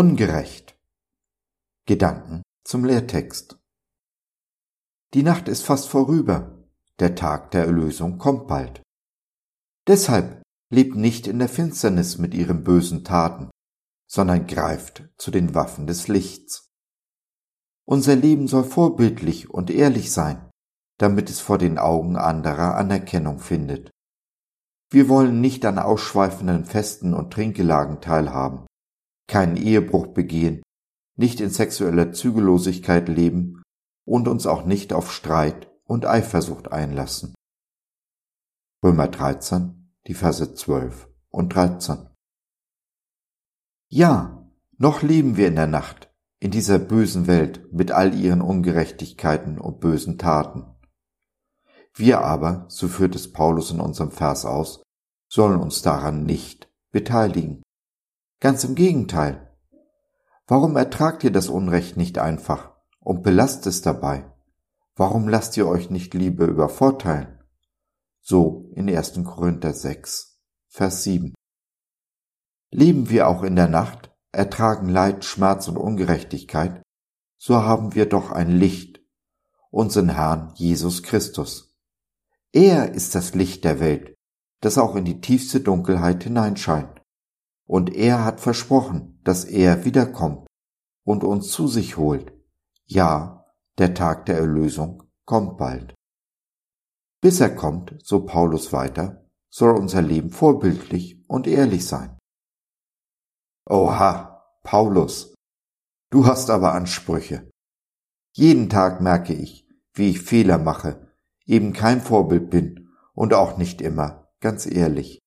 Ungerecht. Gedanken zum Lehrtext. Die Nacht ist fast vorüber, der Tag der Erlösung kommt bald. Deshalb lebt nicht in der Finsternis mit ihren bösen Taten, sondern greift zu den Waffen des Lichts. Unser Leben soll vorbildlich und ehrlich sein, damit es vor den Augen anderer Anerkennung findet. Wir wollen nicht an ausschweifenden Festen und Trinkgelagen teilhaben, keinen Ehebruch begehen, nicht in sexueller Zügellosigkeit leben und uns auch nicht auf Streit und Eifersucht einlassen. Römer 13, die Verse 12 und 13. Ja, noch leben wir in der Nacht, in dieser bösen Welt mit all ihren Ungerechtigkeiten und bösen Taten. Wir aber, so führt es Paulus in unserem Vers aus, sollen uns daran nicht beteiligen. Ganz im Gegenteil, Warum ertragt ihr das Unrecht nicht einfach und belasst es dabei? Warum lasst ihr euch nicht Liebe übervorteilen? So in 1. Korinther 6, Vers 7. Leben wir auch in der Nacht, ertragen Leid, Schmerz und Ungerechtigkeit, so haben wir doch ein Licht, unseren Herrn Jesus Christus. Er ist das Licht der Welt, das auch in die tiefste Dunkelheit hineinscheint. Und er hat versprochen, dass er wiederkommt und uns zu sich holt. Ja, der Tag der Erlösung kommt bald. Bis er kommt, so Paulus weiter, soll unser Leben vorbildlich und ehrlich sein. Oha, Paulus, du hast aber Ansprüche. Jeden Tag merke ich, wie ich Fehler mache, eben kein Vorbild bin und auch nicht immer ganz ehrlich.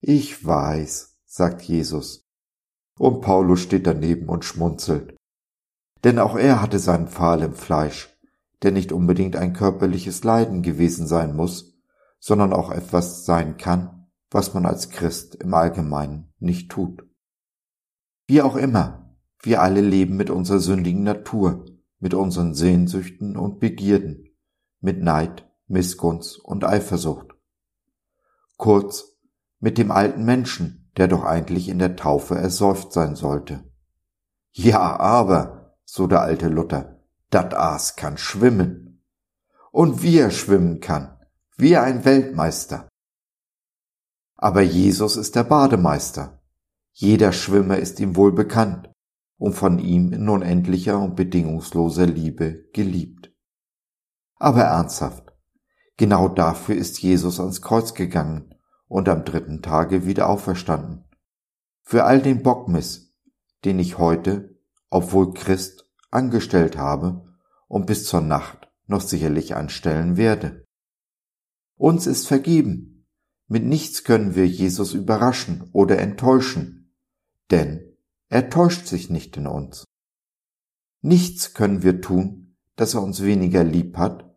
Ich weiß, sagt Jesus, und Paulus steht daneben und schmunzelt. Denn auch er hatte seinen Pfahl im Fleisch, der nicht unbedingt ein körperliches Leiden gewesen sein muss, sondern auch etwas sein kann, was man als Christ im Allgemeinen nicht tut. Wie auch immer, wir alle leben mit unserer sündigen Natur, mit unseren Sehnsüchten und Begierden, mit Neid, Missgunst und Eifersucht. Kurz, mit dem alten Menschen, der doch eigentlich in der Taufe ersäuft sein sollte. Ja, aber, so der alte Luther, dat Aas kann schwimmen. Und wie er schwimmen kann, wie ein Weltmeister. Aber Jesus ist der Bademeister. Jeder Schwimmer ist ihm wohl bekannt und von ihm in unendlicher und bedingungsloser Liebe geliebt. Aber ernsthaft, genau dafür ist Jesus ans Kreuz gegangen, und am dritten Tage wieder auferstanden. Für all den Bockmiss, den ich heute, obwohl Christ, angestellt habe und bis zur Nacht noch sicherlich anstellen werde. Uns ist vergeben. Mit nichts können wir Jesus überraschen oder enttäuschen, denn er täuscht sich nicht in uns. Nichts können wir tun, dass er uns weniger lieb hat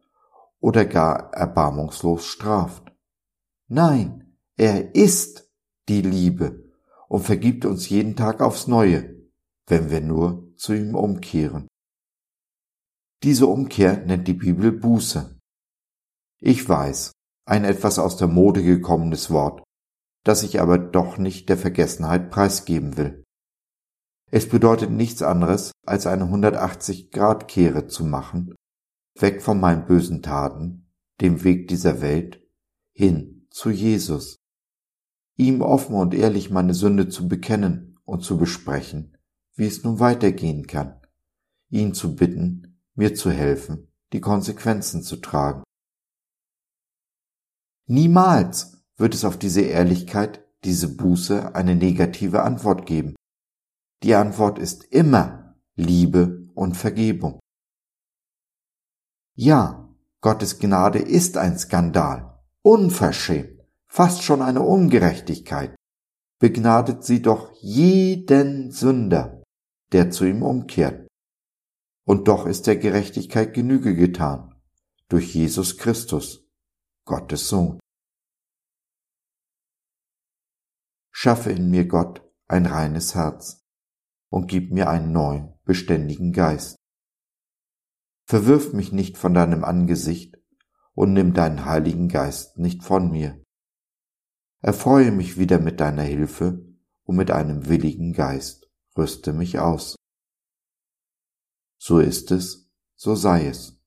oder gar erbarmungslos straft. Nein, er ist die Liebe und vergibt uns jeden Tag aufs Neue, wenn wir nur zu ihm umkehren. Diese Umkehr nennt die Bibel Buße. Ich weiß, ein etwas aus der Mode gekommenes Wort, das ich aber doch nicht der Vergessenheit preisgeben will. Es bedeutet nichts anderes, als eine 180-Grad-Kehre zu machen, weg von meinen bösen Taten, dem Weg dieser Welt, hin zu Jesus ihm offen und ehrlich meine Sünde zu bekennen und zu besprechen, wie es nun weitergehen kann, ihn zu bitten, mir zu helfen, die Konsequenzen zu tragen. Niemals wird es auf diese Ehrlichkeit, diese Buße eine negative Antwort geben. Die Antwort ist immer Liebe und Vergebung. Ja, Gottes Gnade ist ein Skandal, unverschämt fast schon eine Ungerechtigkeit, begnadet sie doch jeden Sünder, der zu ihm umkehrt. Und doch ist der Gerechtigkeit Genüge getan, durch Jesus Christus, Gottes Sohn. Schaffe in mir Gott ein reines Herz und gib mir einen neuen, beständigen Geist. Verwirf mich nicht von deinem Angesicht und nimm deinen Heiligen Geist nicht von mir erfreue mich wieder mit deiner Hilfe und mit einem willigen Geist. rüste mich aus. So ist es, so sei es.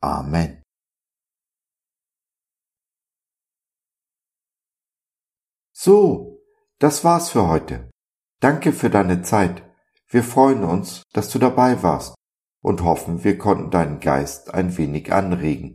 Amen. So, das war's für heute. Danke für deine Zeit. Wir freuen uns, dass du dabei warst und hoffen, wir konnten deinen Geist ein wenig anregen.